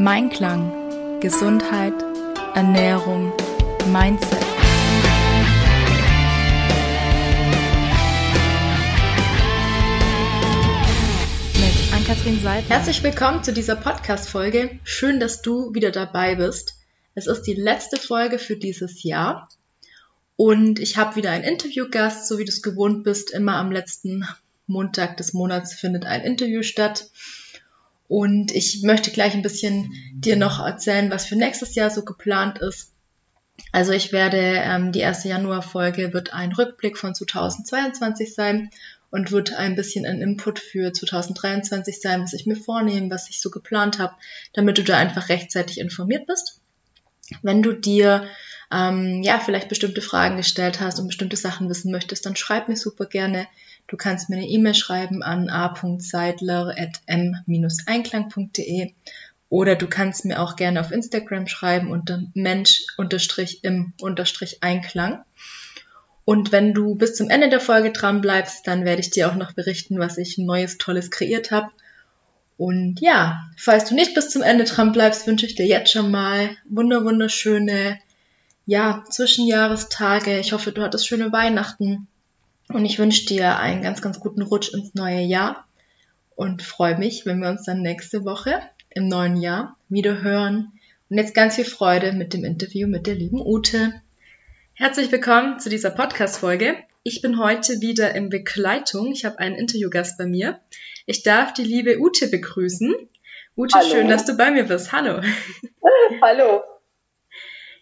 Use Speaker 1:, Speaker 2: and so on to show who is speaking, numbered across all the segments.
Speaker 1: Mein Klang, Gesundheit, Ernährung, Mindset. Mit Ann-Kathrin Seidler.
Speaker 2: Herzlich willkommen zu dieser Podcast-Folge. Schön, dass du wieder dabei bist. Es ist die letzte Folge für dieses Jahr. Und ich habe wieder einen Interviewgast, so wie du es gewohnt bist. Immer am letzten Montag des Monats findet ein Interview statt. Und ich möchte gleich ein bisschen dir noch erzählen, was für nächstes Jahr so geplant ist. Also ich werde, ähm, die erste Januarfolge wird ein Rückblick von 2022 sein und wird ein bisschen ein Input für 2023 sein, was ich mir vornehme, was ich so geplant habe, damit du da einfach rechtzeitig informiert bist. Wenn du dir ähm, ja vielleicht bestimmte Fragen gestellt hast und bestimmte Sachen wissen möchtest, dann schreib mir super gerne. Du kannst mir eine E-Mail schreiben an a.seidler.m-einklang.de oder du kannst mir auch gerne auf Instagram schreiben unter mensch-im-einklang. Und wenn du bis zum Ende der Folge dran bleibst, dann werde ich dir auch noch berichten, was ich Neues, Tolles kreiert habe. Und ja, falls du nicht bis zum Ende dran bleibst, wünsche ich dir jetzt schon mal wunder wunderschöne, ja, Zwischenjahrestage. Ich hoffe, du hattest schöne Weihnachten. Und ich wünsche dir einen ganz, ganz guten Rutsch ins neue Jahr und freue mich, wenn wir uns dann nächste Woche im neuen Jahr wieder hören. Und jetzt ganz viel Freude mit dem Interview mit der lieben Ute. Herzlich willkommen zu dieser Podcast-Folge. Ich bin heute wieder in Begleitung. Ich habe einen Interviewgast bei mir. Ich darf die liebe Ute begrüßen. Ute, Hallo. schön, dass du bei mir bist. Hallo.
Speaker 3: Hallo.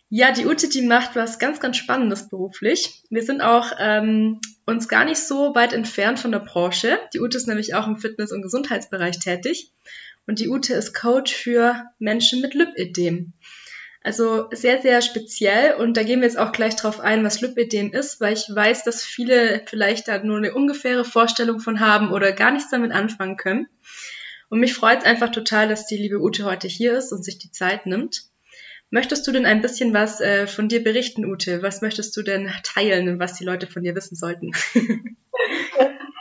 Speaker 2: Ja, die Ute, die macht was ganz, ganz Spannendes beruflich. Wir sind auch ähm, uns gar nicht so weit entfernt von der Branche. Die Ute ist nämlich auch im Fitness- und Gesundheitsbereich tätig. Und die Ute ist Coach für Menschen mit Lipödem. Also sehr, sehr speziell. Und da gehen wir jetzt auch gleich drauf ein, was Lipödem ist, weil ich weiß, dass viele vielleicht da nur eine ungefähre Vorstellung von haben oder gar nichts damit anfangen können. Und mich freut es einfach total, dass die liebe Ute heute hier ist und sich die Zeit nimmt. Möchtest du denn ein bisschen was äh, von dir berichten, Ute? Was möchtest du denn teilen und was die Leute von dir wissen sollten?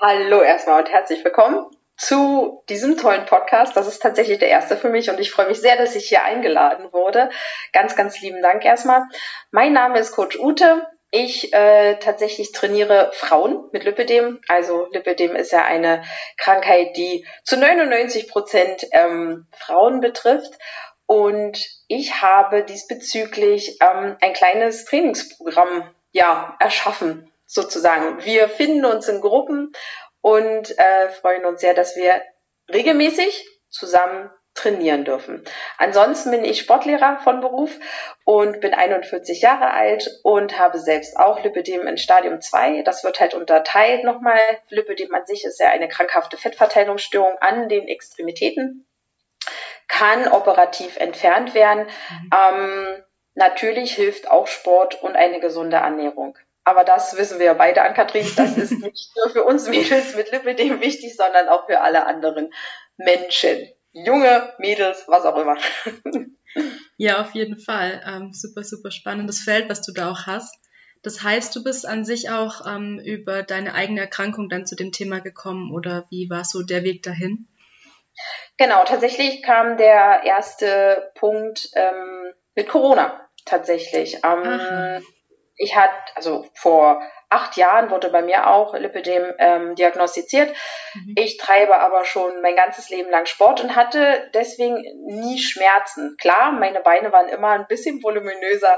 Speaker 3: Hallo erstmal und herzlich willkommen zu diesem tollen Podcast. Das ist tatsächlich der erste für mich und ich freue mich sehr, dass ich hier eingeladen wurde. Ganz, ganz lieben Dank erstmal. Mein Name ist Coach Ute. Ich äh, tatsächlich trainiere Frauen mit Lipidem. Also Lipidem ist ja eine Krankheit, die zu 99 Prozent ähm, Frauen betrifft. Und ich habe diesbezüglich ähm, ein kleines Trainingsprogramm ja, erschaffen, sozusagen. Wir finden uns in Gruppen und äh, freuen uns sehr, dass wir regelmäßig zusammen trainieren dürfen. Ansonsten bin ich Sportlehrer von Beruf und bin 41 Jahre alt und habe selbst auch Lipidem in Stadium 2. Das wird halt unterteilt nochmal. Lipidem an sich ist ja eine krankhafte Fettverteilungsstörung an den Extremitäten kann operativ entfernt werden. Mhm. Ähm, natürlich hilft auch Sport und eine gesunde Ernährung. Aber das wissen wir beide an Kathrin, das ist nicht nur für uns Mädels mit Lipidem wichtig, sondern auch für alle anderen Menschen. Junge, Mädels, was auch immer.
Speaker 2: Ja, auf jeden Fall. Ähm, super, super spannendes Feld, was du da auch hast. Das heißt, du bist an sich auch ähm, über deine eigene Erkrankung dann zu dem Thema gekommen oder wie war so der Weg dahin?
Speaker 3: Genau, tatsächlich kam der erste Punkt ähm, mit Corona tatsächlich. Ähm, ich hatte, also vor acht Jahren wurde bei mir auch Lipidem ähm, diagnostiziert. Mhm. Ich treibe aber schon mein ganzes Leben lang Sport und hatte deswegen nie Schmerzen. Klar, meine Beine waren immer ein bisschen voluminöser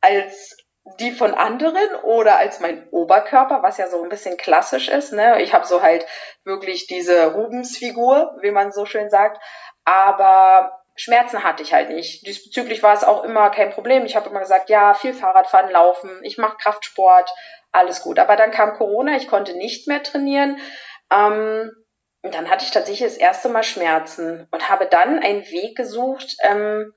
Speaker 3: als die von anderen oder als mein Oberkörper, was ja so ein bisschen klassisch ist. Ne? Ich habe so halt wirklich diese Rubensfigur, wie man so schön sagt. Aber Schmerzen hatte ich halt nicht. Diesbezüglich war es auch immer kein Problem. Ich habe immer gesagt, ja, viel Fahrradfahren, Laufen, ich mache Kraftsport, alles gut. Aber dann kam Corona, ich konnte nicht mehr trainieren. Ähm, und dann hatte ich tatsächlich das erste Mal Schmerzen und habe dann einen Weg gesucht, ähm,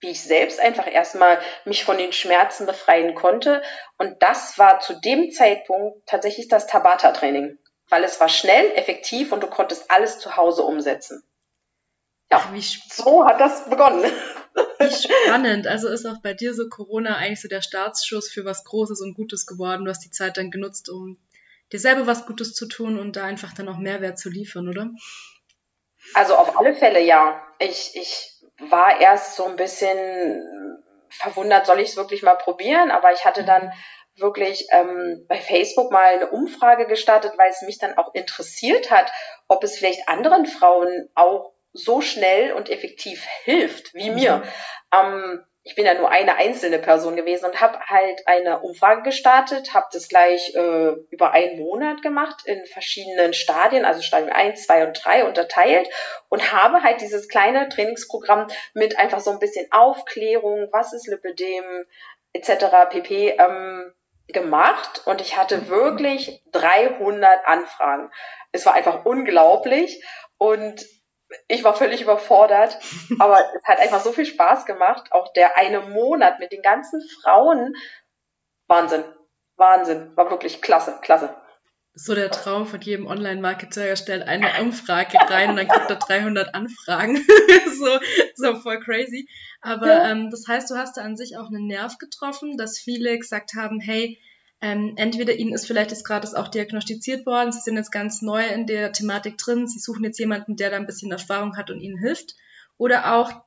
Speaker 3: wie ich selbst einfach erstmal mich von den Schmerzen befreien konnte. Und das war zu dem Zeitpunkt tatsächlich das Tabata-Training, weil es war schnell, effektiv und du konntest alles zu Hause umsetzen. Ja, wie so hat das begonnen.
Speaker 2: Wie spannend. Also ist auch bei dir so Corona eigentlich so der Startschuss für was Großes und Gutes geworden. Du hast die Zeit dann genutzt, um dir selber was Gutes zu tun und da einfach dann auch Mehrwert zu liefern, oder?
Speaker 3: Also auf alle Fälle ja. Ich, ich war erst so ein bisschen verwundert, soll ich es wirklich mal probieren? Aber ich hatte dann wirklich ähm, bei Facebook mal eine Umfrage gestartet, weil es mich dann auch interessiert hat, ob es vielleicht anderen Frauen auch so schnell und effektiv hilft wie mir. Mhm. Ähm, ich bin ja nur eine einzelne Person gewesen und habe halt eine Umfrage gestartet, habe das gleich äh, über einen Monat gemacht in verschiedenen Stadien, also Stadium 1, 2 und 3 unterteilt und habe halt dieses kleine Trainingsprogramm mit einfach so ein bisschen Aufklärung, was ist Lipidem etc. pp. Ähm, gemacht und ich hatte wirklich 300 Anfragen. Es war einfach unglaublich und ich war völlig überfordert, aber es hat einfach so viel Spaß gemacht. Auch der eine Monat mit den ganzen Frauen. Wahnsinn. Wahnsinn. War wirklich klasse, klasse.
Speaker 2: So der Traum von jedem Online-Marketer, er stellt eine Umfrage rein und dann kriegt er 300 Anfragen. so, so voll crazy. Aber ja. ähm, das heißt, du hast da an sich auch einen Nerv getroffen, dass viele gesagt haben, hey, ähm, entweder ihnen ist vielleicht jetzt gerade auch diagnostiziert worden, sie sind jetzt ganz neu in der Thematik drin, sie suchen jetzt jemanden, der da ein bisschen Erfahrung hat und ihnen hilft. Oder auch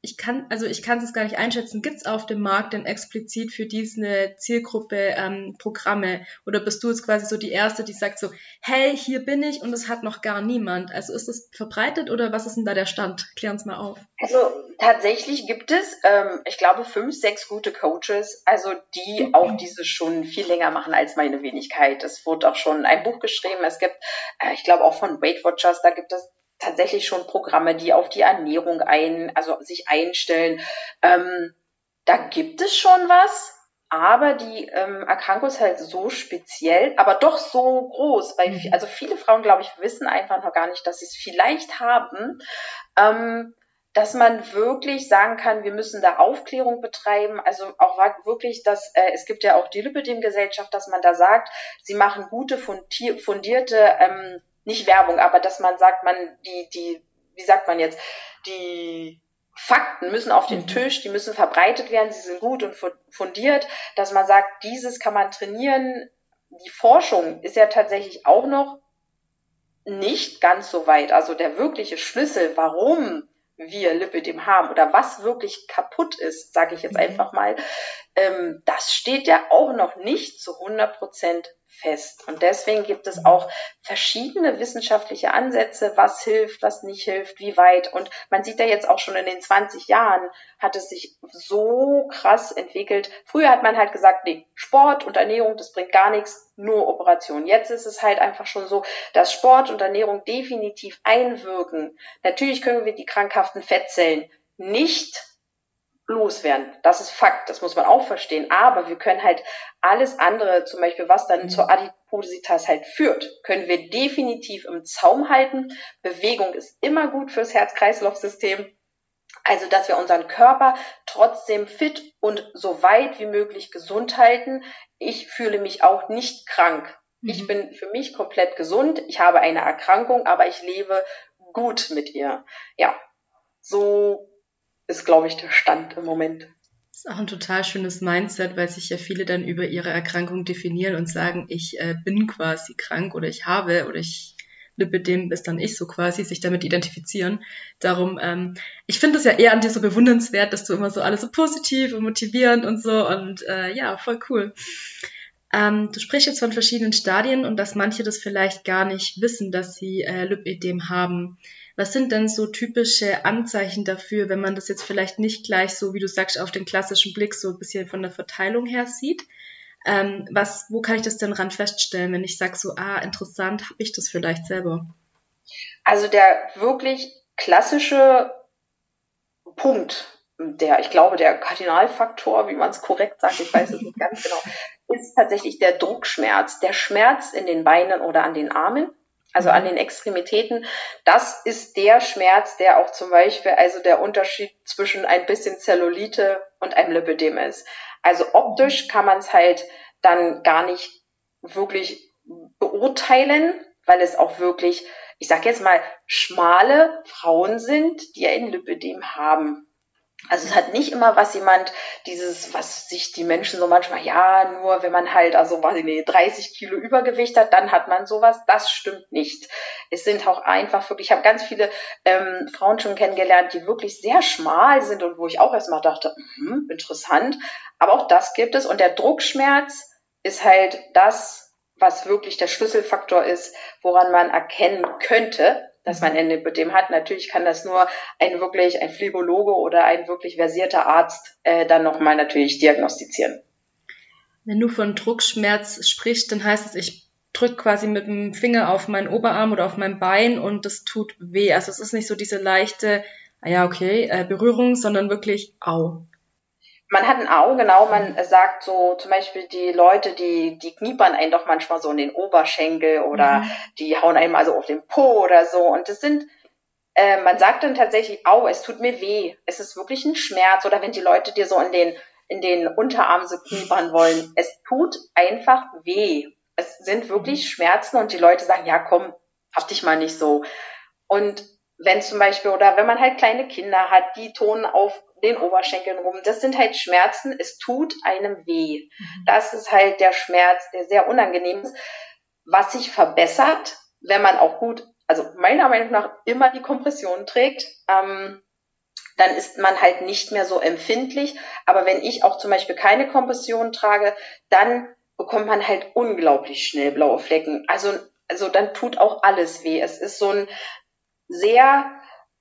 Speaker 2: ich kann, also ich kann es gar nicht einschätzen, gibt es auf dem Markt denn explizit für diese Zielgruppe ähm, Programme? Oder bist du jetzt quasi so die Erste, die sagt so, hey, hier bin ich und es hat noch gar niemand. Also ist das verbreitet oder was ist denn da der Stand? Klär uns mal auf.
Speaker 3: Also tatsächlich gibt es, ähm, ich glaube, fünf, sechs gute Coaches, also die mhm. auch diese schon viel länger machen als meine Wenigkeit. Es wurde auch schon ein Buch geschrieben. Es gibt, äh, ich glaube auch von Weight Watchers, da gibt es tatsächlich schon Programme, die auf die Ernährung ein, also sich einstellen. Ähm, da gibt es schon was, aber die ähm, Erkrankung ist halt so speziell, aber doch so groß, weil mhm. also viele Frauen, glaube ich, wissen einfach noch gar nicht, dass sie es vielleicht haben. Ähm, dass man wirklich sagen kann, wir müssen da Aufklärung betreiben. Also auch wirklich, dass äh, es gibt ja auch die Lipidem-Gesellschaft, dass man da sagt, sie machen gute, fundierte ähm, nicht Werbung, aber dass man sagt, man, die, die, wie sagt man jetzt, die Fakten müssen auf den mhm. Tisch, die müssen verbreitet werden, sie sind gut und fundiert, dass man sagt, dieses kann man trainieren. Die Forschung ist ja tatsächlich auch noch nicht ganz so weit. Also der wirkliche Schlüssel, warum wir Lipidem haben oder was wirklich kaputt ist, sage ich jetzt mhm. einfach mal, ähm, das steht ja auch noch nicht zu 100 Prozent fest. Und deswegen gibt es auch verschiedene wissenschaftliche Ansätze, was hilft, was nicht hilft, wie weit. Und man sieht ja jetzt auch schon in den 20 Jahren hat es sich so krass entwickelt. Früher hat man halt gesagt, nee, Sport und Ernährung, das bringt gar nichts, nur Operation. Jetzt ist es halt einfach schon so, dass Sport und Ernährung definitiv einwirken. Natürlich können wir die krankhaften Fettzellen nicht loswerden. Das ist Fakt, das muss man auch verstehen. Aber wir können halt alles andere, zum Beispiel was dann mhm. zur Adipositas halt führt, können wir definitiv im Zaum halten. Bewegung ist immer gut fürs Herz-Kreislauf-System. Also, dass wir unseren Körper trotzdem fit und so weit wie möglich gesund halten. Ich fühle mich auch nicht krank. Mhm. Ich bin für mich komplett gesund. Ich habe eine Erkrankung, aber ich lebe gut mit ihr. Ja, so ist, glaube ich, der Stand im Moment.
Speaker 2: Das ist auch ein total schönes Mindset, weil sich ja viele dann über ihre Erkrankung definieren und sagen, ich äh, bin quasi krank oder ich habe oder ich Lipidem ist dann ich so quasi, sich damit identifizieren. Darum, ähm, ich finde es ja eher an dir so bewundernswert, dass du immer so alles so positiv und motivierend und so und äh, ja, voll cool. Ähm, du sprichst jetzt von verschiedenen Stadien und dass manche das vielleicht gar nicht wissen, dass sie äh, Lipidem haben. Was sind denn so typische Anzeichen dafür, wenn man das jetzt vielleicht nicht gleich so, wie du sagst, auf den klassischen Blick so ein bisschen von der Verteilung her sieht? Ähm, was, wo kann ich das denn ran feststellen, wenn ich sage so, ah, interessant, habe ich das vielleicht selber?
Speaker 3: Also der wirklich klassische Punkt, der, ich glaube, der Kardinalfaktor, wie man es korrekt sagt, ich weiß es nicht ganz genau, ist tatsächlich der Druckschmerz, der Schmerz in den Beinen oder an den Armen also an den Extremitäten. Das ist der Schmerz, der auch zum Beispiel, also der Unterschied zwischen ein bisschen Zellulite und einem Lipödem ist. Also optisch kann man es halt dann gar nicht wirklich beurteilen, weil es auch wirklich, ich sag jetzt mal, schmale Frauen sind, die ein Lipödem haben. Also es hat nicht immer was jemand, dieses, was sich die Menschen so manchmal, ja, nur wenn man halt, also weiß ich nicht, 30 Kilo Übergewicht hat, dann hat man sowas. Das stimmt nicht. Es sind auch einfach wirklich, ich habe ganz viele ähm, Frauen schon kennengelernt, die wirklich sehr schmal sind und wo ich auch erstmal dachte, mh, interessant. Aber auch das gibt es. Und der Druckschmerz ist halt das, was wirklich der Schlüsselfaktor ist, woran man erkennen könnte, dass man ein hat. Natürlich kann das nur ein wirklich ein Phlebologe oder ein wirklich versierter Arzt äh, dann nochmal natürlich diagnostizieren.
Speaker 2: Wenn du von Druckschmerz sprichst, dann heißt es, ich drücke quasi mit dem Finger auf meinen Oberarm oder auf mein Bein und das tut weh. Also es ist nicht so diese leichte, ah ja, okay, äh, Berührung, sondern wirklich au.
Speaker 3: Man hat ein Au, genau. Man sagt so zum Beispiel die Leute, die, die kniepern einen doch manchmal so in den Oberschenkel oder mhm. die hauen einem also auf den Po oder so. Und das sind, äh, man sagt dann tatsächlich, au, es tut mir weh. Es ist wirklich ein Schmerz. Oder wenn die Leute dir so in den, in den Unterarm so kniepern wollen. Es tut einfach weh. Es sind wirklich mhm. Schmerzen und die Leute sagen, ja komm, hab dich mal nicht so. Und wenn zum Beispiel, oder wenn man halt kleine Kinder hat, die tonen auf den Oberschenkeln rum. Das sind halt Schmerzen, es tut einem weh. Mhm. Das ist halt der Schmerz, der sehr unangenehm ist, was sich verbessert, wenn man auch gut, also meiner Meinung nach immer die Kompression trägt. Ähm, dann ist man halt nicht mehr so empfindlich. Aber wenn ich auch zum Beispiel keine Kompression trage, dann bekommt man halt unglaublich schnell blaue Flecken. Also, also dann tut auch alles weh. Es ist so ein sehr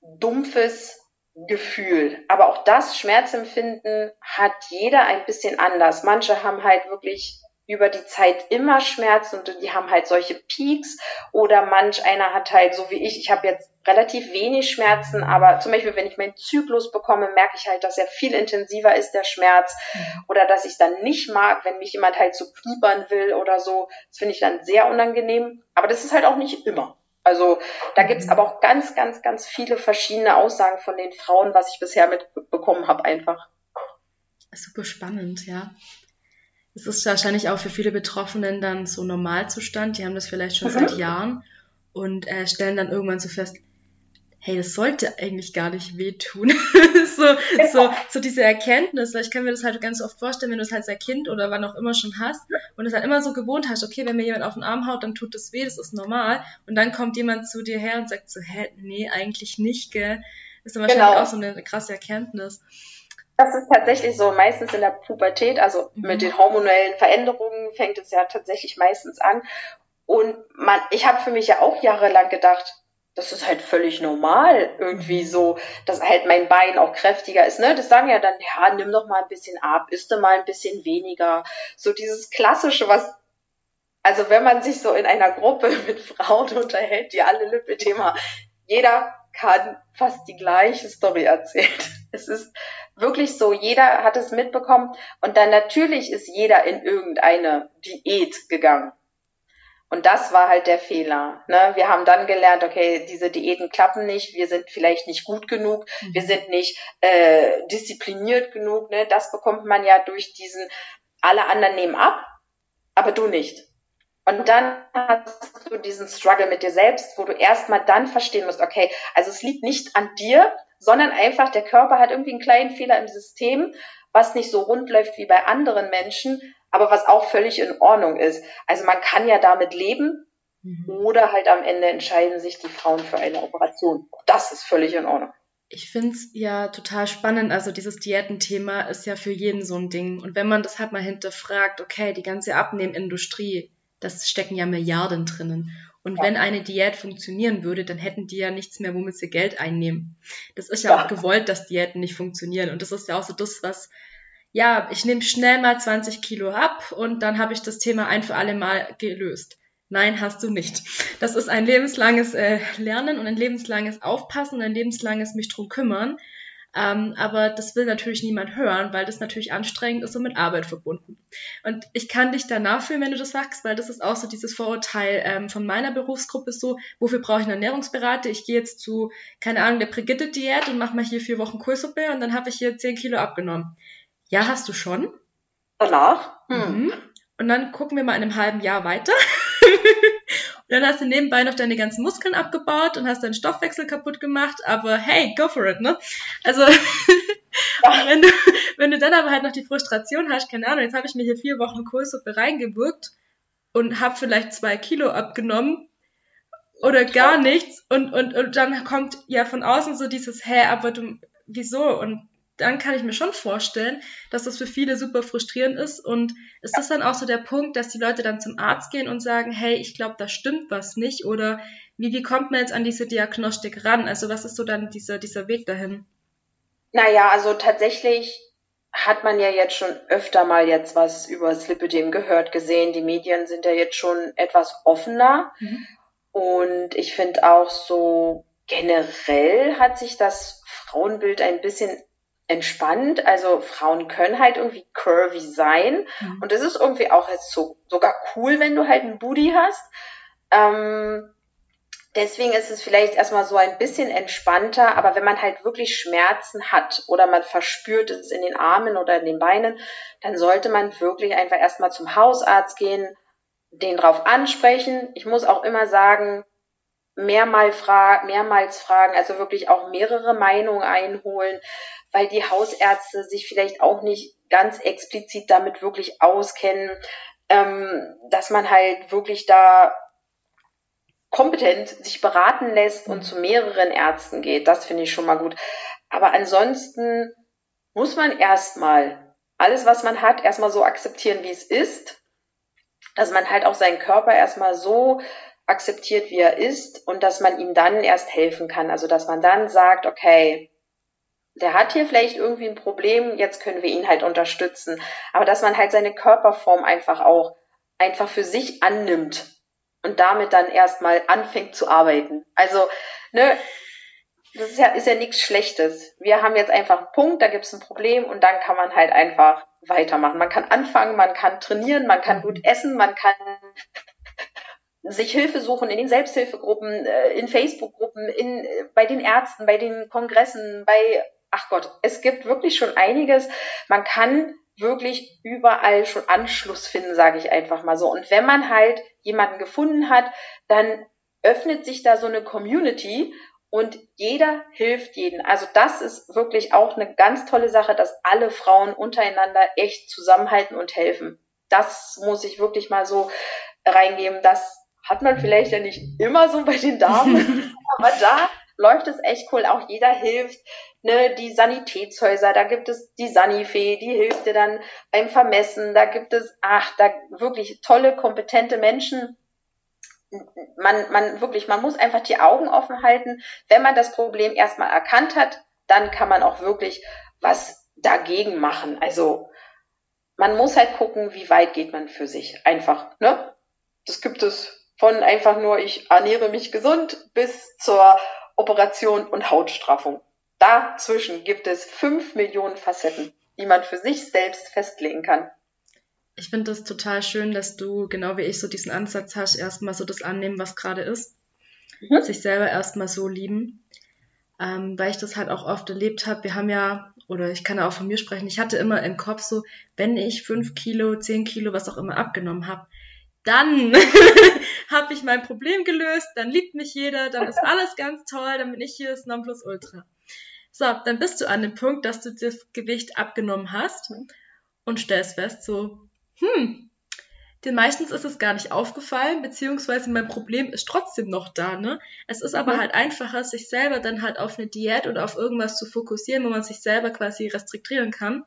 Speaker 3: dumpfes Gefühl. Aber auch das Schmerzempfinden hat jeder ein bisschen anders. Manche haben halt wirklich über die Zeit immer Schmerzen und die haben halt solche Peaks oder manch einer hat halt so wie ich, ich habe jetzt relativ wenig Schmerzen, aber zum Beispiel wenn ich meinen Zyklus bekomme, merke ich halt, dass er viel intensiver ist, der Schmerz mhm. oder dass ich es dann nicht mag, wenn mich jemand halt so kniebern will oder so. Das finde ich dann sehr unangenehm, aber das ist halt auch nicht immer. Also da gibt es mhm. aber auch ganz, ganz, ganz viele verschiedene Aussagen von den Frauen, was ich bisher mitbekommen habe, einfach.
Speaker 2: Super spannend, ja. Es ist wahrscheinlich auch für viele Betroffenen dann so Normalzustand. Die haben das vielleicht schon mhm. seit Jahren und äh, stellen dann irgendwann so fest, hey, das sollte eigentlich gar nicht wehtun. so, so, so diese Erkenntnis, ich kann mir das halt ganz oft vorstellen, wenn du es halt als Kind oder wann auch immer schon hast und es halt immer so gewohnt hast, okay, wenn mir jemand auf den Arm haut, dann tut das weh, das ist normal. Und dann kommt jemand zu dir her und sagt so, hä, nee, eigentlich nicht, gell? Das ist dann wahrscheinlich genau. auch so eine krasse Erkenntnis.
Speaker 3: Das ist tatsächlich so, meistens in der Pubertät, also mhm. mit den hormonellen Veränderungen fängt es ja tatsächlich meistens an. Und man, ich habe für mich ja auch jahrelang gedacht, das ist halt völlig normal irgendwie mhm. so, dass halt mein Bein auch kräftiger ist. Ne? Das sagen ja dann, ja, nimm doch mal ein bisschen ab, isst du mal ein bisschen weniger. So dieses Klassische, was, also wenn man sich so in einer Gruppe mit Frauen unterhält, die alle Lipidema, jeder kann fast die gleiche Story erzählen. Es ist wirklich so, jeder hat es mitbekommen und dann natürlich ist jeder in irgendeine Diät gegangen. Und das war halt der Fehler. Ne? Wir haben dann gelernt, okay, diese Diäten klappen nicht, wir sind vielleicht nicht gut genug, mhm. wir sind nicht äh, diszipliniert genug. Ne? Das bekommt man ja durch diesen, alle anderen nehmen ab, aber du nicht. Und dann hast du diesen Struggle mit dir selbst, wo du erstmal dann verstehen musst, okay, also es liegt nicht an dir, sondern einfach der Körper hat irgendwie einen kleinen Fehler im System, was nicht so rund läuft wie bei anderen Menschen, aber was auch völlig in Ordnung ist. Also man kann ja damit leben mhm. oder halt am Ende entscheiden sich die Frauen für eine Operation. Das ist völlig in Ordnung.
Speaker 2: Ich finde es ja total spannend. Also dieses Diätenthema ist ja für jeden so ein Ding. Und wenn man das halt mal hinterfragt, okay, die ganze Abnehmindustrie, das stecken ja Milliarden drinnen. Und ja. wenn eine Diät funktionieren würde, dann hätten die ja nichts mehr, womit sie Geld einnehmen. Das ist ja, ja. auch gewollt, dass Diäten nicht funktionieren. Und das ist ja auch so das, was ja, ich nehme schnell mal 20 Kilo ab und dann habe ich das Thema ein für alle Mal gelöst. Nein, hast du nicht. Das ist ein lebenslanges äh, Lernen und ein lebenslanges Aufpassen und ein lebenslanges mich drum kümmern. Ähm, aber das will natürlich niemand hören, weil das natürlich anstrengend ist und mit Arbeit verbunden. Und ich kann dich danach fühlen, wenn du das sagst, weil das ist auch so dieses Vorurteil ähm, von meiner Berufsgruppe so, wofür brauche ich einen Ernährungsberater? Ich gehe jetzt zu, keine Ahnung, der Brigitte-Diät und mache mal hier vier Wochen Kohlsuppe und dann habe ich hier 10 Kilo abgenommen. Ja, hast du schon.
Speaker 3: Danach?
Speaker 2: Hm. Und dann gucken wir mal in einem halben Jahr weiter. und dann hast du nebenbei noch deine ganzen Muskeln abgebaut und hast deinen Stoffwechsel kaputt gemacht. Aber hey, go for it, ne? Also, wenn, du, wenn du dann aber halt noch die Frustration hast, keine Ahnung, jetzt habe ich mir hier vier Wochen Kohlsuppe reingewirkt und habe vielleicht zwei Kilo abgenommen oder gar nichts und, und, und dann kommt ja von außen so dieses, hä, aber du, wieso? Und dann kann ich mir schon vorstellen, dass das für viele super frustrierend ist. Und ist das dann auch so der Punkt, dass die Leute dann zum Arzt gehen und sagen, hey, ich glaube, da stimmt was nicht? Oder wie, wie kommt man jetzt an diese Diagnostik ran? Also was ist so dann dieser, dieser Weg dahin?
Speaker 3: Naja, also tatsächlich hat man ja jetzt schon öfter mal jetzt was über das Lipidem gehört, gesehen. Die Medien sind ja jetzt schon etwas offener. Mhm. Und ich finde auch so generell hat sich das Frauenbild ein bisschen entspannt. Also Frauen können halt irgendwie curvy sein. Mhm. Und das ist irgendwie auch jetzt so, sogar cool, wenn du halt einen Booty hast. Ähm, deswegen ist es vielleicht erstmal so ein bisschen entspannter, aber wenn man halt wirklich Schmerzen hat oder man verspürt es in den Armen oder in den Beinen, dann sollte man wirklich einfach erstmal zum Hausarzt gehen, den drauf ansprechen. Ich muss auch immer sagen, mehrmal fra mehrmals fragen, also wirklich auch mehrere Meinungen einholen, weil die Hausärzte sich vielleicht auch nicht ganz explizit damit wirklich auskennen, ähm, dass man halt wirklich da kompetent sich beraten lässt und zu mehreren Ärzten geht. Das finde ich schon mal gut. Aber ansonsten muss man erstmal alles, was man hat, erstmal so akzeptieren, wie es ist. Dass man halt auch seinen Körper erstmal so akzeptiert, wie er ist und dass man ihm dann erst helfen kann. Also dass man dann sagt, okay, der hat hier vielleicht irgendwie ein Problem, jetzt können wir ihn halt unterstützen. Aber dass man halt seine Körperform einfach auch einfach für sich annimmt und damit dann erstmal anfängt zu arbeiten. Also, ne, das ist ja, ist ja nichts Schlechtes. Wir haben jetzt einfach einen Punkt, da gibt es ein Problem und dann kann man halt einfach weitermachen. Man kann anfangen, man kann trainieren, man kann gut essen, man kann sich Hilfe suchen in den Selbsthilfegruppen, äh, in Facebook-Gruppen, in, äh, bei den Ärzten, bei den Kongressen, bei ach Gott, es gibt wirklich schon einiges. Man kann wirklich überall schon Anschluss finden, sage ich einfach mal so. Und wenn man halt jemanden gefunden hat, dann öffnet sich da so eine Community und jeder hilft jeden. Also das ist wirklich auch eine ganz tolle Sache, dass alle Frauen untereinander echt zusammenhalten und helfen. Das muss ich wirklich mal so reingeben. Das hat man vielleicht ja nicht immer so bei den Damen, aber da läuft es echt cool. Auch jeder hilft. Ne, die Sanitätshäuser, da gibt es die Sanifee, die hilft dir dann beim Vermessen. Da gibt es, ach, da wirklich tolle, kompetente Menschen. Man, man wirklich, man muss einfach die Augen offen halten. Wenn man das Problem erstmal erkannt hat, dann kann man auch wirklich was dagegen machen. Also man muss halt gucken, wie weit geht man für sich. Einfach, ne? Das gibt es von einfach nur, ich ernähre mich gesund bis zur Operation und Hautstraffung. Dazwischen gibt es fünf Millionen Facetten, die man für sich selbst festlegen kann.
Speaker 2: Ich finde das total schön, dass du, genau wie ich, so diesen Ansatz hast, erstmal so das annehmen, was gerade ist. Mhm. Sich selber erstmal so lieben. Ähm, weil ich das halt auch oft erlebt habe. Wir haben ja, oder ich kann ja auch von mir sprechen, ich hatte immer im Kopf so, wenn ich fünf Kilo, zehn Kilo, was auch immer abgenommen habe, dann habe ich mein Problem gelöst, dann liebt mich jeder, dann ist alles ganz toll, dann bin ich hier das Nonplusultra. So, dann bist du an dem Punkt, dass du das Gewicht abgenommen hast und stellst fest, so, hm, den meistens ist es gar nicht aufgefallen, beziehungsweise mein Problem ist trotzdem noch da, ne? Es ist aber mhm. halt einfacher, sich selber dann halt auf eine Diät oder auf irgendwas zu fokussieren, wo man sich selber quasi restriktieren kann,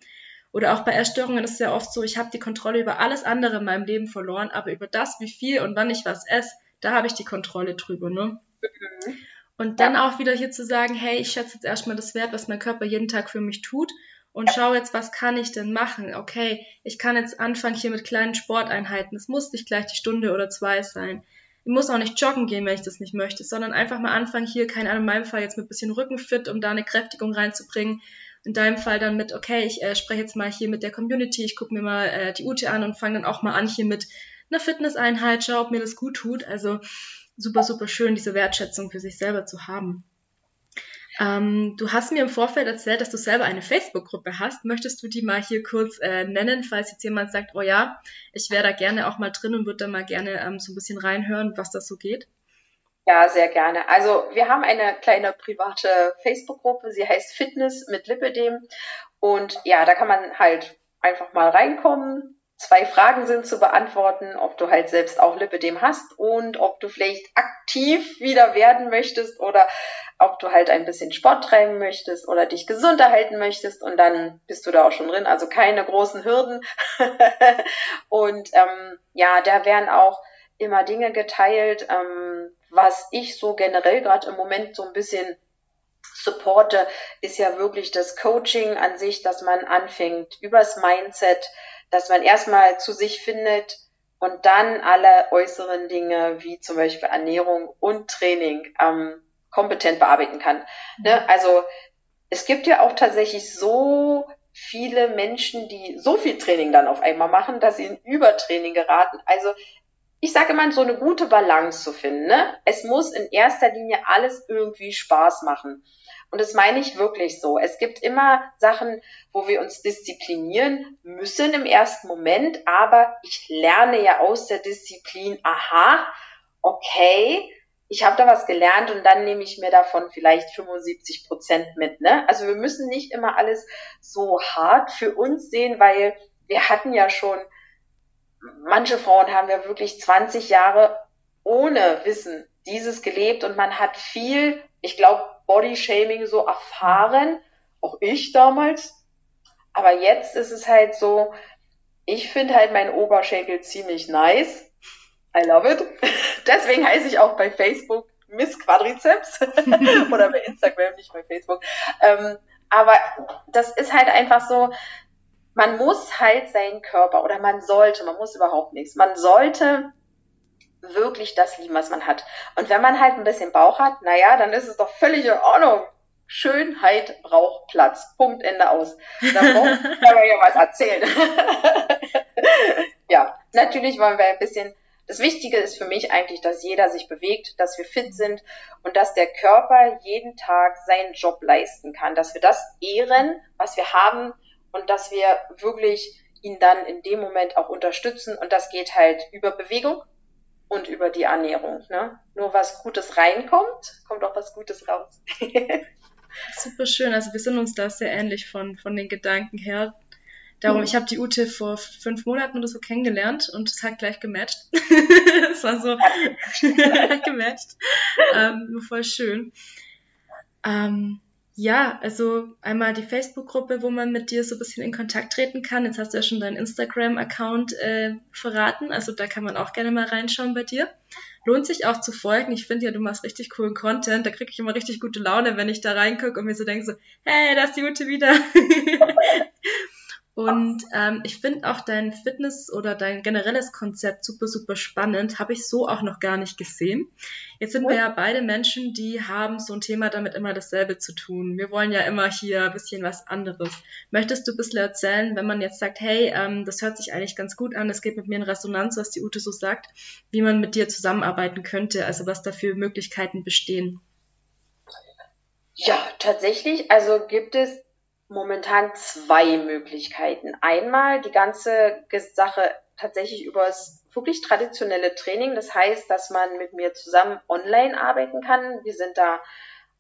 Speaker 2: oder auch bei Erstörungen ist es ja oft so, ich habe die Kontrolle über alles andere in meinem Leben verloren, aber über das, wie viel und wann ich was esse, da habe ich die Kontrolle drüber, ne? Mhm. Und dann auch wieder hier zu sagen, hey, ich schätze jetzt erstmal das Wert, was mein Körper jeden Tag für mich tut und schau jetzt, was kann ich denn machen? Okay, ich kann jetzt anfangen hier mit kleinen Sporteinheiten. Es muss nicht gleich die Stunde oder zwei sein. Ich muss auch nicht joggen gehen, wenn ich das nicht möchte, sondern einfach mal anfangen hier, keine Ahnung, in meinem Fall jetzt mit ein bisschen Rückenfit, um da eine Kräftigung reinzubringen in deinem Fall dann mit, okay, ich äh, spreche jetzt mal hier mit der Community, ich gucke mir mal äh, die Ute an und fange dann auch mal an hier mit einer Fitnesseinheit, schau, ob mir das gut tut. Also super, super schön, diese Wertschätzung für sich selber zu haben. Ähm, du hast mir im Vorfeld erzählt, dass du selber eine Facebook-Gruppe hast. Möchtest du die mal hier kurz äh, nennen, falls jetzt jemand sagt, oh ja, ich wäre da gerne auch mal drin und würde da mal gerne ähm, so ein bisschen reinhören, was das so geht?
Speaker 3: Ja, sehr gerne. Also wir haben eine kleine private Facebook-Gruppe, sie heißt Fitness mit Lipidem Und ja, da kann man halt einfach mal reinkommen. Zwei Fragen sind zu beantworten, ob du halt selbst auch Lipidem hast und ob du vielleicht aktiv wieder werden möchtest oder ob du halt ein bisschen Sport treiben möchtest oder dich gesund erhalten möchtest und dann bist du da auch schon drin. Also keine großen Hürden. und ähm, ja, da werden auch immer Dinge geteilt, ähm, was ich so generell gerade im Moment so ein bisschen supporte, ist ja wirklich das Coaching an sich, dass man anfängt übers Mindset, dass man erstmal zu sich findet und dann alle äußeren Dinge wie zum Beispiel Ernährung und Training ähm, kompetent bearbeiten kann. Ne? Also es gibt ja auch tatsächlich so viele Menschen, die so viel Training dann auf einmal machen, dass sie in Übertraining geraten. Also ich sage immer, so eine gute Balance zu finden. Ne? Es muss in erster Linie alles irgendwie Spaß machen. Und das meine ich wirklich so. Es gibt immer Sachen, wo wir uns disziplinieren müssen im ersten Moment, aber ich lerne ja aus der Disziplin, aha, okay, ich habe da was gelernt und dann nehme ich mir davon vielleicht 75 Prozent mit. Ne? Also wir müssen nicht immer alles so hart für uns sehen, weil wir hatten ja schon, manche Frauen haben ja wirklich 20 Jahre ohne Wissen dieses gelebt und man hat viel, ich glaube, Bodyshaming so erfahren, auch ich damals. Aber jetzt ist es halt so, ich finde halt meinen Oberschenkel ziemlich nice. I love it. Deswegen heiße ich auch bei Facebook Miss Quadrizeps oder bei Instagram, nicht bei Facebook. Ähm, aber das ist halt einfach so, man muss halt seinen Körper oder man sollte, man muss überhaupt nichts, man sollte wirklich das lieben, was man hat. Und wenn man halt ein bisschen Bauch hat, naja, dann ist es doch völlig in Ordnung. Schönheit braucht Platz. Punkt, Ende aus. Da braucht man ja was erzählen. ja, natürlich wollen wir ein bisschen das Wichtige ist für mich eigentlich, dass jeder sich bewegt, dass wir fit sind und dass der Körper jeden Tag seinen Job leisten kann, dass wir das ehren, was wir haben und dass wir wirklich ihn dann in dem Moment auch unterstützen und das geht halt über Bewegung und über die Ernährung. Ne? Nur was Gutes reinkommt, kommt auch was Gutes raus.
Speaker 2: Super schön. Also wir sind uns da sehr ähnlich von, von den Gedanken her. Darum, ich habe die Ute vor fünf Monaten oder so kennengelernt und es hat gleich gematcht. es war so gematcht. Ähm, voll schön. Ähm, ja, also einmal die Facebook-Gruppe, wo man mit dir so ein bisschen in Kontakt treten kann. Jetzt hast du ja schon deinen Instagram-Account äh, verraten, also da kann man auch gerne mal reinschauen bei dir. Lohnt sich auch zu folgen. Ich finde ja, du machst richtig coolen Content. Da kriege ich immer richtig gute Laune, wenn ich da reingucke und mir so denke so, hey, da ist die Ute wieder. Und ähm, ich finde auch dein Fitness oder dein generelles Konzept super, super spannend. Habe ich so auch noch gar nicht gesehen. Jetzt sind wir ja beide Menschen, die haben so ein Thema damit immer dasselbe zu tun. Wir wollen ja immer hier ein bisschen was anderes. Möchtest du ein bisschen erzählen, wenn man jetzt sagt, hey, ähm, das hört sich eigentlich ganz gut an, es geht mit mir in Resonanz, was die Ute so sagt, wie man mit dir zusammenarbeiten könnte, also was da für Möglichkeiten bestehen?
Speaker 3: Ja, tatsächlich. Also gibt es momentan zwei Möglichkeiten. Einmal die ganze Sache tatsächlich über das wirklich traditionelle Training. Das heißt, dass man mit mir zusammen online arbeiten kann. Wir sind da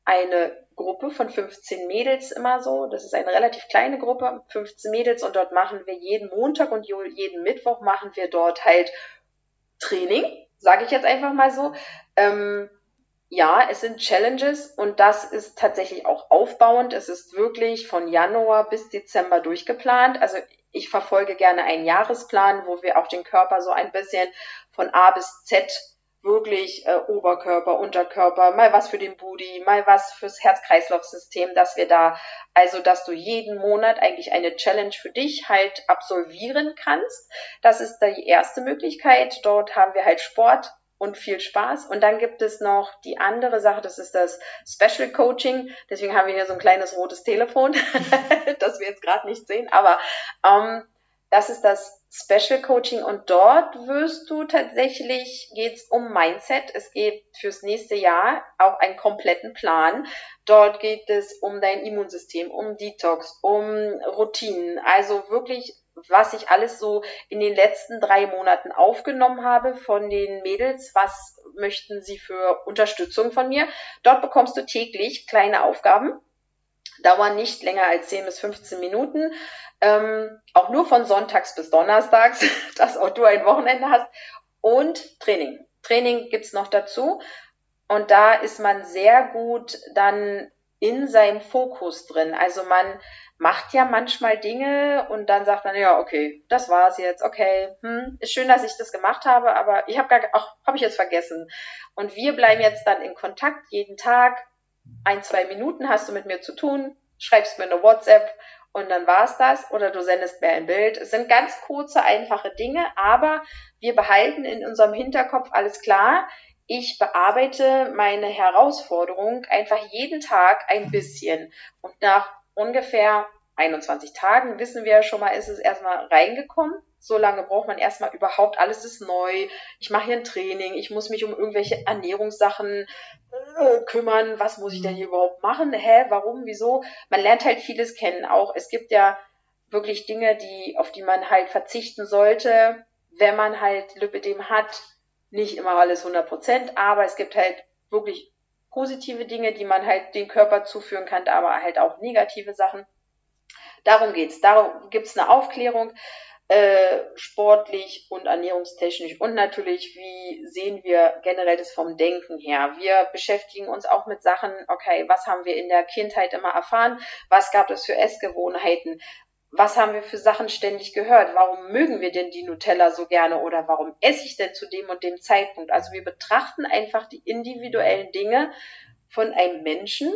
Speaker 3: eine Gruppe von 15 Mädels immer so. Das ist eine relativ kleine Gruppe, 15 Mädels und dort machen wir jeden Montag und jeden Mittwoch machen wir dort halt Training, sage ich jetzt einfach mal so. Ähm, ja, es sind Challenges und das ist tatsächlich auch aufbauend. Es ist wirklich von Januar bis Dezember durchgeplant. Also ich verfolge gerne einen Jahresplan, wo wir auch den Körper so ein bisschen von A bis Z wirklich äh, Oberkörper, Unterkörper, mal was für den Booty, mal was fürs Herz-Kreislauf-System, dass wir da, also dass du jeden Monat eigentlich eine Challenge für dich halt absolvieren kannst. Das ist die erste Möglichkeit. Dort haben wir halt Sport, und viel Spaß. Und dann gibt es noch die andere Sache, das ist das Special Coaching. Deswegen haben wir hier so ein kleines rotes Telefon, das wir jetzt gerade nicht sehen. Aber ähm, das ist das Special Coaching und dort wirst du tatsächlich, geht's um Mindset. Es geht fürs nächste Jahr auch einen kompletten Plan. Dort geht es um dein Immunsystem, um Detox, um Routinen. Also wirklich was ich alles so in den letzten drei Monaten aufgenommen habe von den Mädels. Was möchten sie für Unterstützung von mir? Dort bekommst du täglich kleine Aufgaben. dauern nicht länger als 10 bis 15 Minuten. Ähm, auch nur von Sonntags bis Donnerstags, dass auch du ein Wochenende hast. Und Training. Training gibt's noch dazu. Und da ist man sehr gut dann in seinem Fokus drin. Also man macht ja manchmal Dinge und dann sagt man, ja, okay, das war's jetzt, okay, hm, ist schön, dass ich das gemacht habe, aber ich habe gar, ach, habe ich jetzt vergessen. Und wir bleiben jetzt dann in Kontakt jeden Tag. Ein, zwei Minuten hast du mit mir zu tun, schreibst mir eine WhatsApp und dann war's das oder du sendest mir ein Bild. Es sind ganz kurze, einfache Dinge, aber wir behalten in unserem Hinterkopf alles klar. Ich bearbeite meine Herausforderung einfach jeden Tag ein bisschen und nach ungefähr 21 Tagen wissen wir ja schon mal, ist es erstmal reingekommen. So lange braucht man erstmal überhaupt, alles ist neu. Ich mache hier ein Training, ich muss mich um irgendwelche Ernährungssachen äh, kümmern. Was muss ich denn hier überhaupt machen? Hä, warum, wieso? Man lernt halt vieles kennen. Auch es gibt ja wirklich Dinge, die, auf die man halt verzichten sollte, wenn man halt Lipidem hat. Nicht immer alles 100 Prozent, aber es gibt halt wirklich positive Dinge, die man halt dem Körper zuführen kann, aber halt auch negative Sachen. Darum geht's. Darum gibt's eine Aufklärung, äh, sportlich und ernährungstechnisch und natürlich, wie sehen wir generell das vom Denken her. Wir beschäftigen uns auch mit Sachen, okay, was haben wir in der Kindheit immer erfahren? Was gab es für Essgewohnheiten? Was haben wir für Sachen ständig gehört? Warum mögen wir denn die Nutella so gerne oder warum esse ich denn zu dem und dem Zeitpunkt? Also wir betrachten einfach die individuellen Dinge von einem Menschen.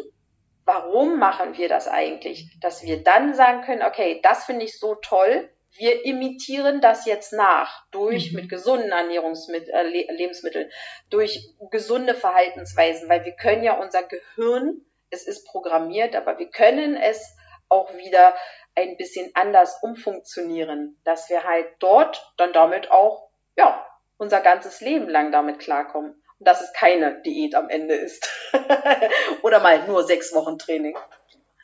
Speaker 3: Warum machen wir das eigentlich? Dass wir dann sagen können, okay, das finde ich so toll. Wir imitieren das jetzt nach durch mhm. mit gesunden Ernährungsmitteln, äh, Lebensmitteln, durch gesunde Verhaltensweisen, weil wir können ja unser Gehirn, es ist programmiert, aber wir können es auch wieder ein bisschen anders umfunktionieren, dass wir halt dort dann damit auch, ja, unser ganzes Leben lang damit klarkommen. Und dass es keine Diät am Ende ist. Oder mal nur sechs Wochen Training.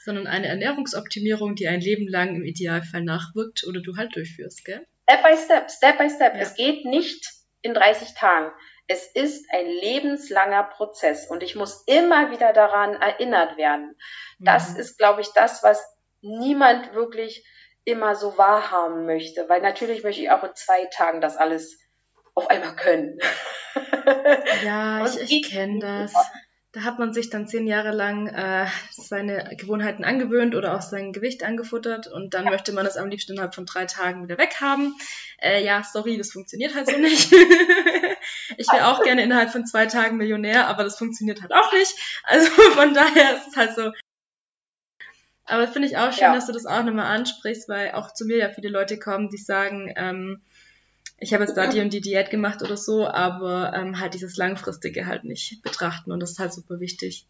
Speaker 2: Sondern eine Ernährungsoptimierung, die ein Leben lang im Idealfall nachwirkt oder du halt durchführst, gell?
Speaker 3: Step by step, step by step. Ja. Es geht nicht in 30 Tagen. Es ist ein lebenslanger Prozess und ich muss immer wieder daran erinnert werden. Das mhm. ist, glaube ich, das, was niemand wirklich immer so wahrhaben möchte, weil natürlich möchte ich auch in zwei Tagen das alles auf einmal können.
Speaker 2: Ja, ich, ich kenne das. Da hat man sich dann zehn Jahre lang äh, seine Gewohnheiten angewöhnt oder auch sein Gewicht angefuttert und dann ja. möchte man es am liebsten innerhalb von drei Tagen wieder weghaben. Äh, ja, sorry, das funktioniert halt so nicht. ich wäre auch gerne innerhalb von zwei Tagen Millionär, aber das funktioniert halt auch nicht. Also von daher ist es halt so, aber finde ich auch schön, ja. dass du das auch nochmal ansprichst, weil auch zu mir ja viele Leute kommen, die sagen, ähm, ich habe jetzt da die und die Diät gemacht oder so, aber ähm, halt dieses Langfristige halt nicht betrachten und das ist halt super wichtig.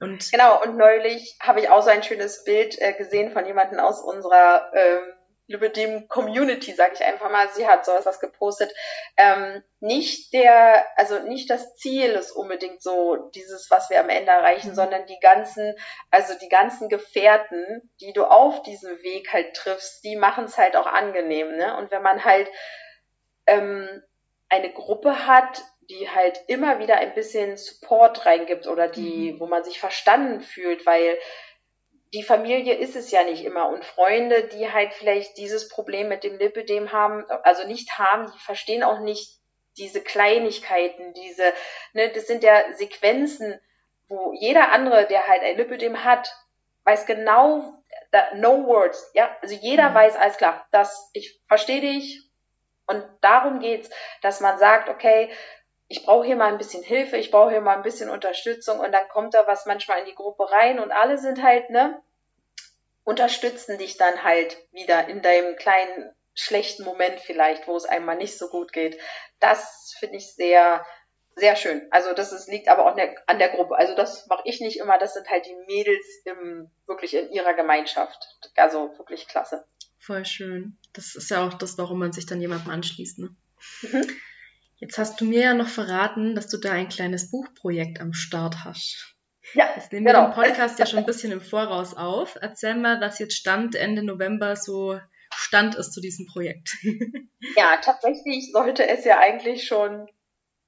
Speaker 3: Und genau, und neulich habe ich auch so ein schönes Bild äh, gesehen von jemandem aus unserer ähm, Lipidem Community, sage ich einfach mal, sie hat sowas was gepostet. Ähm, nicht der, also nicht das Ziel ist unbedingt so dieses, was wir am Ende erreichen, mhm. sondern die ganzen, also die ganzen Gefährten, die du auf diesem Weg halt triffst, die machen es halt auch angenehm. Ne? Und wenn man halt ähm, eine Gruppe hat, die halt immer wieder ein bisschen Support reingibt oder die, mhm. wo man sich verstanden fühlt, weil die Familie ist es ja nicht immer. Und Freunde, die halt vielleicht dieses Problem mit dem Lipidem haben, also nicht haben, die verstehen auch nicht diese Kleinigkeiten, diese, ne, das sind ja Sequenzen, wo jeder andere, der halt ein Lipidem hat, weiß genau, da, no words, ja, also jeder mhm. weiß, alles klar, das, ich verstehe dich. Und darum geht's, dass man sagt, okay, ich brauche hier mal ein bisschen Hilfe, ich brauche hier mal ein bisschen Unterstützung und dann kommt da was manchmal in die Gruppe rein und alle sind halt, ne, unterstützen dich dann halt wieder in deinem kleinen schlechten Moment vielleicht, wo es einmal nicht so gut geht. Das finde ich sehr, sehr schön. Also das ist, liegt aber auch der, an der Gruppe. Also das mache ich nicht immer, das sind halt die Mädels im, wirklich in ihrer Gemeinschaft. Also wirklich klasse.
Speaker 2: Voll schön. Das ist ja auch das, warum man sich dann jemandem anschließt. Ne? Mhm. Jetzt hast du mir ja noch verraten, dass du da ein kleines Buchprojekt am Start hast. Ja, das nehmen genau. wir den Podcast ja schon ein bisschen im Voraus auf. Erzähl mal, was jetzt Stand Ende November so Stand ist zu diesem Projekt.
Speaker 3: Ja, tatsächlich sollte es ja eigentlich schon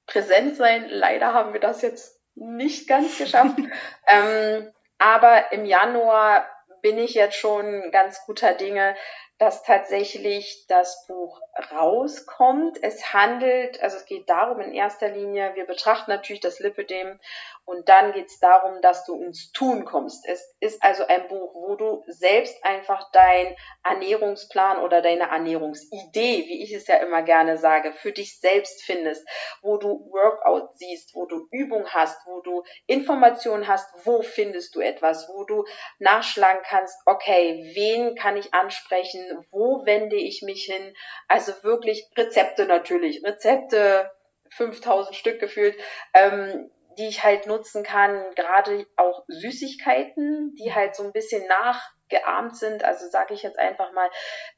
Speaker 3: präsent sein. Leider haben wir das jetzt nicht ganz geschafft. ähm, aber im Januar bin ich jetzt schon ganz guter Dinge, dass tatsächlich das Buch rauskommt. Es handelt, also es geht darum in erster Linie, wir betrachten natürlich das Lipidem und dann geht es darum, dass du ins Tun kommst. Es ist also ein Buch, wo du selbst einfach dein Ernährungsplan oder deine Ernährungsidee, wie ich es ja immer gerne sage, für dich selbst findest, wo du Workout siehst, wo du Übung hast, wo du Informationen hast, wo findest du etwas, wo du nachschlagen kannst, okay, wen kann ich ansprechen, wo wende ich mich hin? Also wirklich Rezepte natürlich, Rezepte, 5000 Stück gefühlt, ähm, die ich halt nutzen kann, gerade auch Süßigkeiten, die halt so ein bisschen nachgeahmt sind, also sage ich jetzt einfach mal,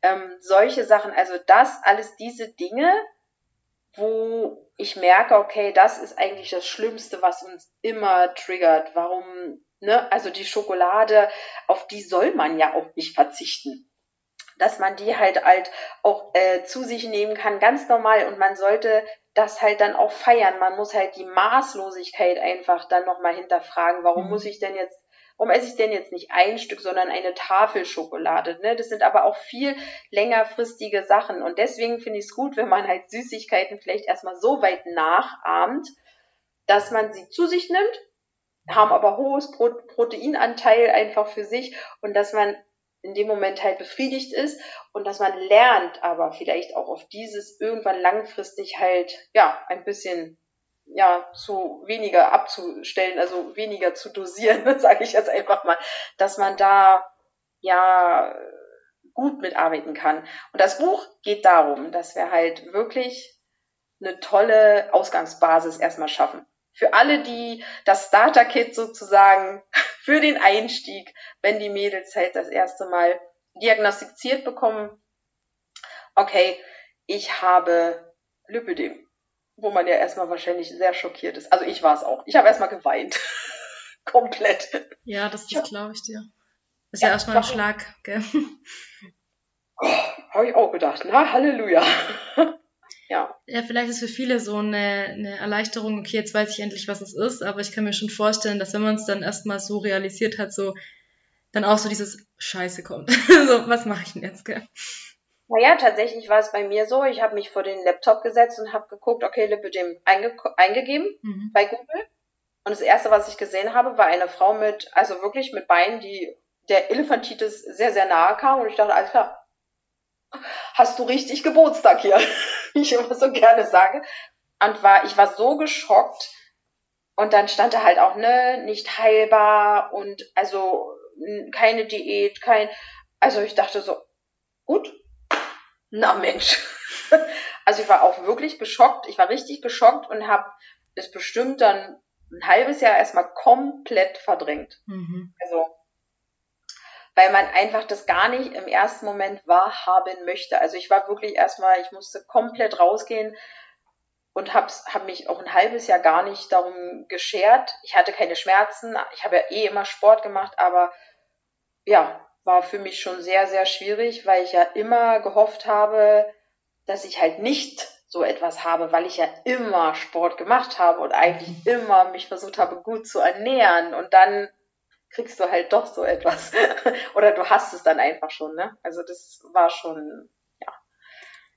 Speaker 3: ähm, solche Sachen, also das, alles diese Dinge, wo ich merke, okay, das ist eigentlich das Schlimmste, was uns immer triggert. Warum, ne, also die Schokolade, auf die soll man ja auch nicht verzichten dass man die halt halt auch äh, zu sich nehmen kann, ganz normal. Und man sollte das halt dann auch feiern. Man muss halt die Maßlosigkeit einfach dann nochmal hinterfragen. Warum mhm. muss ich denn jetzt, warum esse ich denn jetzt nicht ein Stück, sondern eine Tafel Schokolade? Ne? Das sind aber auch viel längerfristige Sachen. Und deswegen finde ich es gut, wenn man halt Süßigkeiten vielleicht erstmal so weit nachahmt, dass man sie zu sich nimmt, haben aber hohes Proteinanteil einfach für sich und dass man in dem Moment halt befriedigt ist und dass man lernt, aber vielleicht auch auf dieses irgendwann langfristig halt, ja, ein bisschen ja, zu weniger abzustellen, also weniger zu dosieren, sage ich jetzt einfach mal, dass man da ja gut mitarbeiten kann. Und das Buch geht darum, dass wir halt wirklich eine tolle Ausgangsbasis erstmal schaffen. Für alle, die das Starter-Kit sozusagen für den Einstieg, wenn die Mädels halt das erste Mal diagnostiziert bekommen, okay, ich habe Lipödem, wo man ja erstmal wahrscheinlich sehr schockiert ist. Also ich war es auch. Ich habe erstmal geweint. Komplett.
Speaker 2: Ja, das, das glaube ich dir. Ist ja, ja erstmal ein Schlag, gell?
Speaker 3: Oh, habe ich auch gedacht. Na, Halleluja.
Speaker 2: Ja. Ja, vielleicht ist für viele so eine, eine Erleichterung, okay, jetzt weiß ich endlich, was es ist, aber ich kann mir schon vorstellen, dass wenn man es dann erstmal so realisiert hat, so dann auch so dieses Scheiße kommt. so, was mache ich denn jetzt, gell?
Speaker 3: Naja, tatsächlich war es bei mir so, ich habe mich vor den Laptop gesetzt und habe geguckt, okay, Lipidem einge eingegeben mhm. bei Google. Und das erste, was ich gesehen habe, war eine Frau mit, also wirklich mit Beinen, die der Elefantitis sehr, sehr nahe kam. Und ich dachte, alles klar, hast du richtig Geburtstag hier, ich immer so gerne sage. Und war, ich war so geschockt. Und dann stand da halt auch, ne, nicht heilbar und also keine Diät, kein, also ich dachte so, gut, na Mensch. Also ich war auch wirklich geschockt, ich war richtig geschockt und habe es bestimmt dann ein halbes Jahr erstmal komplett verdrängt. Mhm. Also weil man einfach das gar nicht im ersten Moment wahrhaben möchte. Also ich war wirklich erstmal, ich musste komplett rausgehen und habe hab mich auch ein halbes Jahr gar nicht darum geschert. Ich hatte keine Schmerzen, ich habe ja eh immer Sport gemacht, aber ja, war für mich schon sehr, sehr schwierig, weil ich ja immer gehofft habe, dass ich halt nicht so etwas habe, weil ich ja immer Sport gemacht habe und eigentlich immer mich versucht habe, gut zu ernähren. Und dann kriegst du halt doch so etwas. Oder du hast es dann einfach schon, ne? Also das war schon, ja,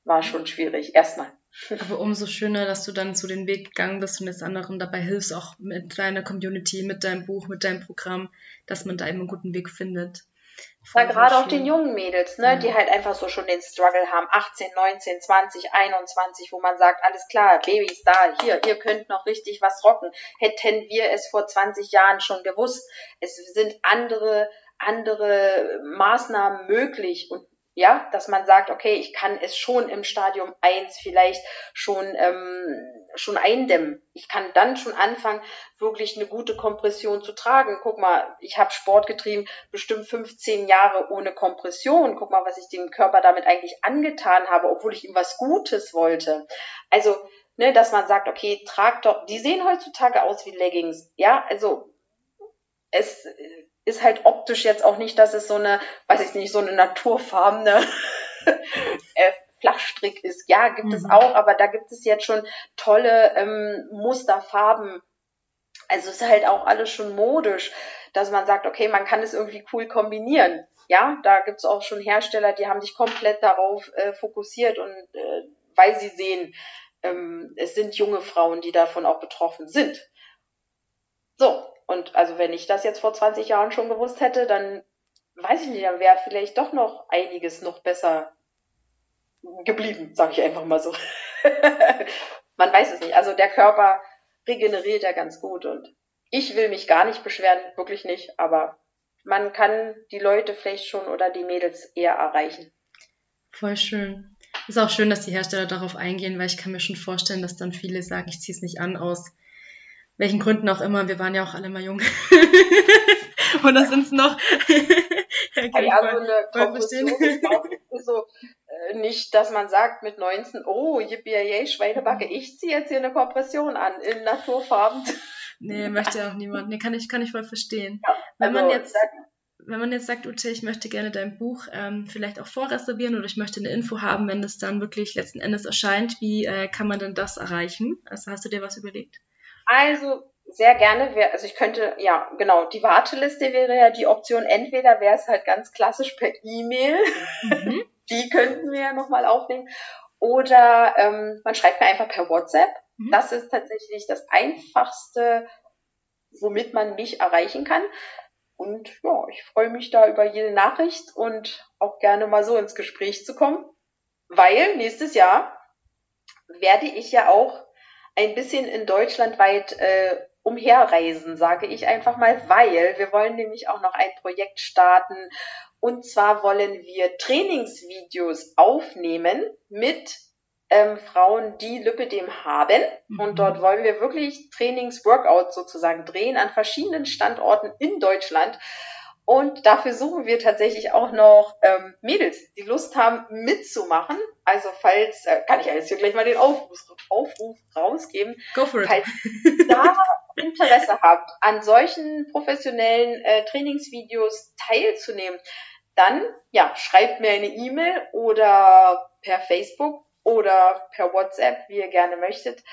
Speaker 3: war schon schwierig. Erstmal.
Speaker 2: Aber umso schöner, dass du dann zu den Weg gegangen bist und jetzt anderen dabei hilfst, auch mit deiner Community, mit deinem Buch, mit deinem Programm, dass man da eben einen guten Weg findet.
Speaker 3: Ja, gerade auch den jungen Mädels, ne, ja. die halt einfach so schon den Struggle haben, 18, 19, 20, 21, wo man sagt, alles klar, Babys da, hier, ihr könnt noch richtig was rocken. Hätten wir es vor 20 Jahren schon gewusst. Es sind andere, andere Maßnahmen möglich und ja, dass man sagt, okay, ich kann es schon im Stadium 1 vielleicht schon, ähm, schon eindämmen. Ich kann dann schon anfangen, wirklich eine gute Kompression zu tragen. Guck mal, ich habe Sport getrieben, bestimmt 15 Jahre ohne Kompression. Guck mal, was ich dem Körper damit eigentlich angetan habe, obwohl ich ihm was Gutes wollte. Also, ne, dass man sagt, okay, trag doch, die sehen heutzutage aus wie Leggings. Ja, also es ist halt optisch jetzt auch nicht, dass es so eine, weiß ich nicht, so eine naturfarbene äh, Flachstrick ist. Ja, gibt mhm. es auch, aber da gibt es jetzt schon tolle ähm, Musterfarben. Also es ist halt auch alles schon modisch, dass man sagt, okay, man kann es irgendwie cool kombinieren. Ja, da gibt es auch schon Hersteller, die haben sich komplett darauf äh, fokussiert und äh, weil sie sehen, ähm, es sind junge Frauen, die davon auch betroffen sind. So, und also wenn ich das jetzt vor 20 Jahren schon gewusst hätte, dann weiß ich nicht, dann wäre vielleicht doch noch einiges noch besser geblieben, sage ich einfach mal so. Man weiß es nicht. Also der Körper regeneriert ja ganz gut und ich will mich gar nicht beschweren, wirklich nicht, aber man kann die Leute vielleicht schon oder die Mädels eher erreichen.
Speaker 2: Voll schön. Ist auch schön, dass die Hersteller darauf eingehen, weil ich kann mir schon vorstellen, dass dann viele sagen, ich ziehe es nicht an aus welchen Gründen auch immer. Wir waren ja auch alle mal jung. Und da sind es noch.
Speaker 3: ja, ja, so eine ist, auch, so äh, nicht, dass man sagt mit 19, oh, yippie Schweinebacke, ich ziehe jetzt hier eine Kompression an in Naturfarben.
Speaker 2: Nee, möchte ja auch niemand. Nee, kann ich, kann ich voll verstehen. Ja, wenn also, man jetzt, wenn man jetzt sagt, Ute, ich möchte gerne dein Buch ähm, vielleicht auch vorreservieren oder ich möchte eine Info haben, wenn es dann wirklich letzten Endes erscheint, wie äh, kann man denn das erreichen? Also hast du dir was überlegt?
Speaker 3: Also sehr gerne. Also ich könnte, ja, genau, die Warteliste wäre ja die Option. Entweder wäre es halt ganz klassisch per E-Mail. Mhm. Die könnten wir ja nochmal aufnehmen. Oder ähm, man schreibt mir einfach per WhatsApp. Mhm. Das ist tatsächlich das Einfachste, womit man mich erreichen kann. Und ja, ich freue mich da über jede Nachricht und auch gerne mal so ins Gespräch zu kommen. Weil nächstes Jahr werde ich ja auch ein bisschen in Deutschland weit äh, umherreisen, sage ich einfach mal, weil wir wollen nämlich auch noch ein Projekt starten. Und zwar wollen wir Trainingsvideos aufnehmen mit ähm, Frauen, die Lipidem haben. Mhm. Und dort wollen wir wirklich Trainings-Workouts sozusagen drehen an verschiedenen Standorten in Deutschland. Und dafür suchen wir tatsächlich auch noch ähm, Mädels, die Lust haben mitzumachen. Also falls, äh, kann ich jetzt hier gleich mal den Aufruf, Aufruf rausgeben.
Speaker 2: Go for it.
Speaker 3: Falls da Interesse habt, an solchen professionellen äh, Trainingsvideos teilzunehmen, dann ja, schreibt mir eine E-Mail oder per Facebook oder per WhatsApp, wie ihr gerne möchtet.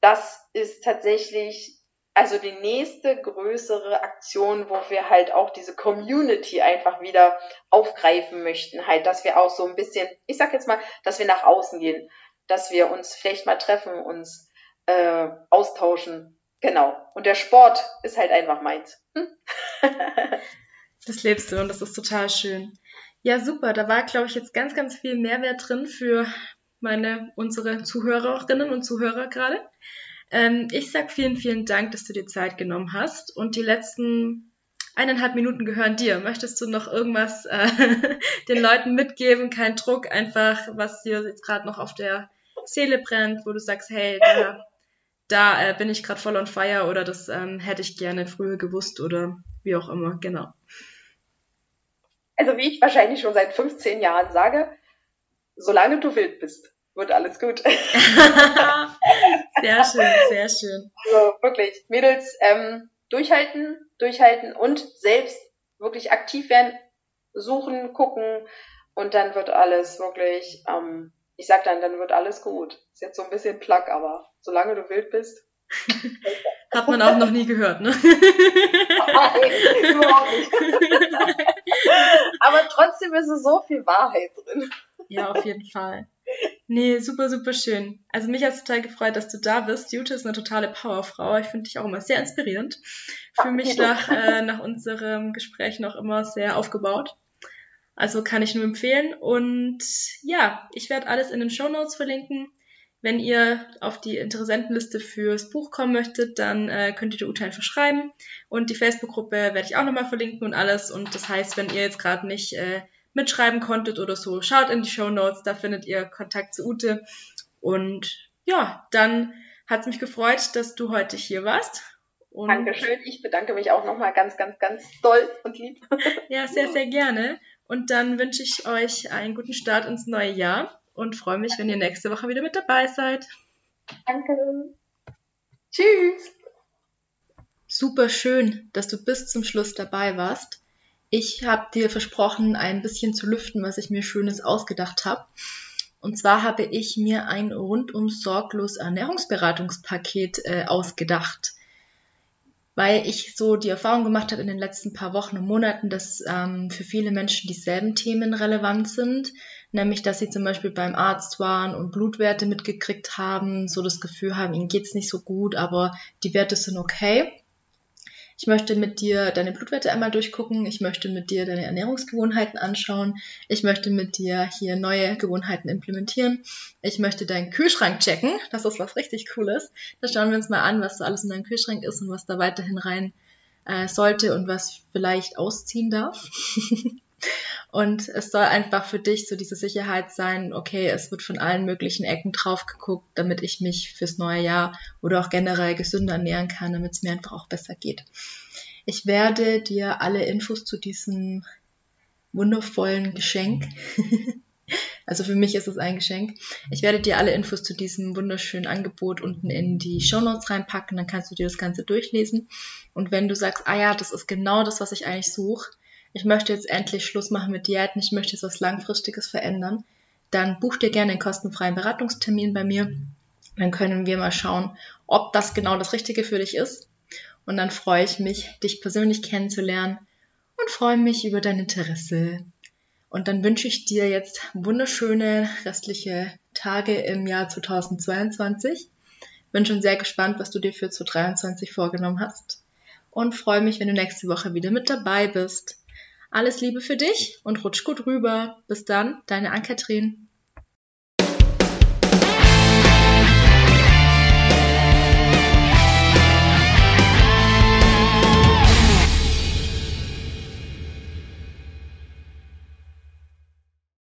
Speaker 3: Das ist tatsächlich also die nächste größere Aktion, wo wir halt auch diese Community einfach wieder aufgreifen möchten, halt, dass wir auch so ein bisschen, ich sag jetzt mal, dass wir nach außen gehen, dass wir uns vielleicht mal treffen, uns äh, austauschen. Genau. Und der Sport ist halt einfach meins. Hm?
Speaker 2: das lebst du und das ist total schön. Ja, super. Da war, glaube ich, jetzt ganz, ganz viel Mehrwert drin für meine, unsere Zuhörerinnen und Zuhörer gerade. Ähm, ich sag vielen, vielen Dank, dass du dir Zeit genommen hast und die letzten eineinhalb Minuten gehören dir. Möchtest du noch irgendwas äh, den Leuten mitgeben? Kein Druck, einfach, was dir jetzt gerade noch auf der Seele brennt, wo du sagst, hey, da, da äh, bin ich gerade voll on fire oder das ähm, hätte ich gerne früher gewusst oder wie auch immer, genau.
Speaker 3: Also wie ich wahrscheinlich schon seit 15 Jahren sage, solange du wild bist wird alles gut. sehr
Speaker 2: schön, sehr schön.
Speaker 3: Also wirklich, Mädels, ähm, durchhalten, durchhalten und selbst wirklich aktiv werden, suchen, gucken und dann wird alles wirklich, ähm, ich sag dann, dann wird alles gut. Ist jetzt so ein bisschen Plug, aber solange du wild bist.
Speaker 2: Hat man auch noch nie gehört, ne?
Speaker 3: Nein, überhaupt nicht. aber trotzdem ist es so viel Wahrheit drin.
Speaker 2: Ja, auf jeden Fall. Nee, super, super schön. Also mich hat es total gefreut, dass du da bist. Jute ist eine totale Powerfrau. Ich finde dich auch immer sehr inspirierend. Für mich nach, äh, nach unserem Gespräch noch immer sehr aufgebaut. Also kann ich nur empfehlen. Und ja, ich werde alles in den Show Notes verlinken. Wenn ihr auf die Interessentenliste fürs Buch kommen möchtet, dann äh, könnt ihr die Ute einfach schreiben. Und die Facebook-Gruppe werde ich auch nochmal verlinken und alles. Und das heißt, wenn ihr jetzt gerade nicht äh, mitschreiben konntet oder so, schaut in die Show Notes, da findet ihr Kontakt zu Ute. Und ja, dann hat es mich gefreut, dass du heute hier warst.
Speaker 3: Und Dankeschön. Ich bedanke mich auch nochmal ganz, ganz, ganz doll und lieb.
Speaker 2: Ja, sehr, sehr gerne. Und dann wünsche ich euch einen guten Start ins neue Jahr und freue mich, wenn ihr nächste Woche wieder mit dabei seid.
Speaker 3: Danke. Tschüss.
Speaker 2: Super schön, dass du bis zum Schluss dabei warst. Ich habe dir versprochen, ein bisschen zu lüften, was ich mir Schönes ausgedacht habe. Und zwar habe ich mir ein rundum sorglos Ernährungsberatungspaket äh, ausgedacht. weil ich so die Erfahrung gemacht habe in den letzten paar Wochen und Monaten, dass ähm, für viele Menschen dieselben Themen relevant sind, nämlich dass sie zum Beispiel beim Arzt waren und Blutwerte mitgekriegt haben, so das Gefühl haben, ihnen geht's nicht so gut, aber die Werte sind okay. Ich möchte mit dir deine Blutwerte einmal durchgucken. Ich möchte mit dir deine Ernährungsgewohnheiten anschauen. Ich möchte mit dir hier neue Gewohnheiten implementieren. Ich möchte deinen Kühlschrank checken. Das ist was richtig Cooles. Da schauen wir uns mal an, was da alles in deinem Kühlschrank ist und was da weiterhin rein äh, sollte und was vielleicht ausziehen darf. Und es soll einfach für dich so diese Sicherheit sein, okay, es wird von allen möglichen Ecken drauf geguckt, damit ich mich fürs neue Jahr oder auch generell gesünder ernähren kann, damit es mir einfach auch besser geht. Ich werde dir alle Infos zu diesem wundervollen Geschenk, also für mich ist es ein Geschenk, ich werde dir alle Infos zu diesem wunderschönen Angebot unten in die Show Notes reinpacken, dann kannst du dir das Ganze durchlesen. Und wenn du sagst, ah ja, das ist genau das, was ich eigentlich suche, ich möchte jetzt endlich Schluss machen mit Diäten, ich möchte jetzt was Langfristiges verändern, dann buch dir gerne einen kostenfreien Beratungstermin bei mir. Dann können wir mal schauen, ob das genau das Richtige für dich ist. Und dann freue ich mich, dich persönlich kennenzulernen und freue mich über dein Interesse. Und dann wünsche ich dir jetzt wunderschöne restliche Tage im Jahr 2022. Bin schon sehr gespannt, was du dir für 2023 vorgenommen hast. Und freue mich, wenn du nächste Woche wieder mit dabei bist. Alles Liebe für dich und rutsch gut rüber. Bis dann, deine Ann-Kathrin.